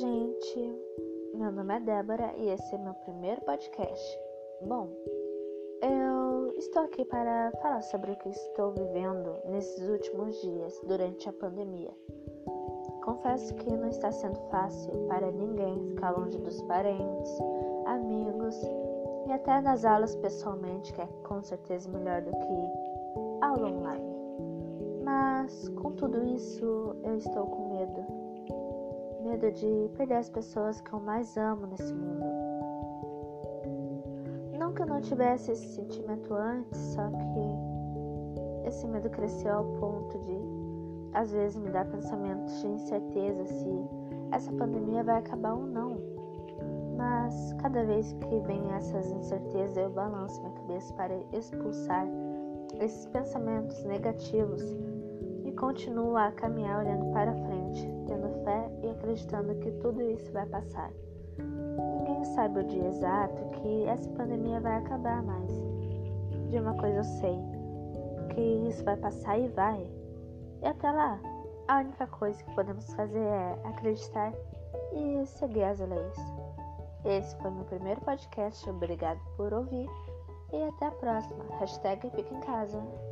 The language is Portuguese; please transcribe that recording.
noite. Meu nome é Débora e esse é meu primeiro podcast. Bom, eu estou aqui para falar sobre o que estou vivendo nesses últimos dias durante a pandemia. Confesso que não está sendo fácil para ninguém ficar longe dos parentes, amigos e até das aulas pessoalmente, que é com certeza melhor do que aula online. Mas com tudo isso, eu estou com medo medo de perder as pessoas que eu mais amo nesse mundo. Não que eu não tivesse esse sentimento antes, só que esse medo cresceu ao ponto de, às vezes, me dar pensamentos de incerteza se essa pandemia vai acabar ou não. Mas cada vez que vem essas incertezas, eu balanço minha cabeça para expulsar esses pensamentos negativos e continuo a caminhar olhando para frente, tendo acreditando que tudo isso vai passar. Ninguém sabe o dia exato que essa pandemia vai acabar, mas de uma coisa eu sei, que isso vai passar e vai. E até lá, a única coisa que podemos fazer é acreditar e seguir as leis. Esse foi meu primeiro podcast, obrigado por ouvir e até a próxima. Hashtag fica em casa.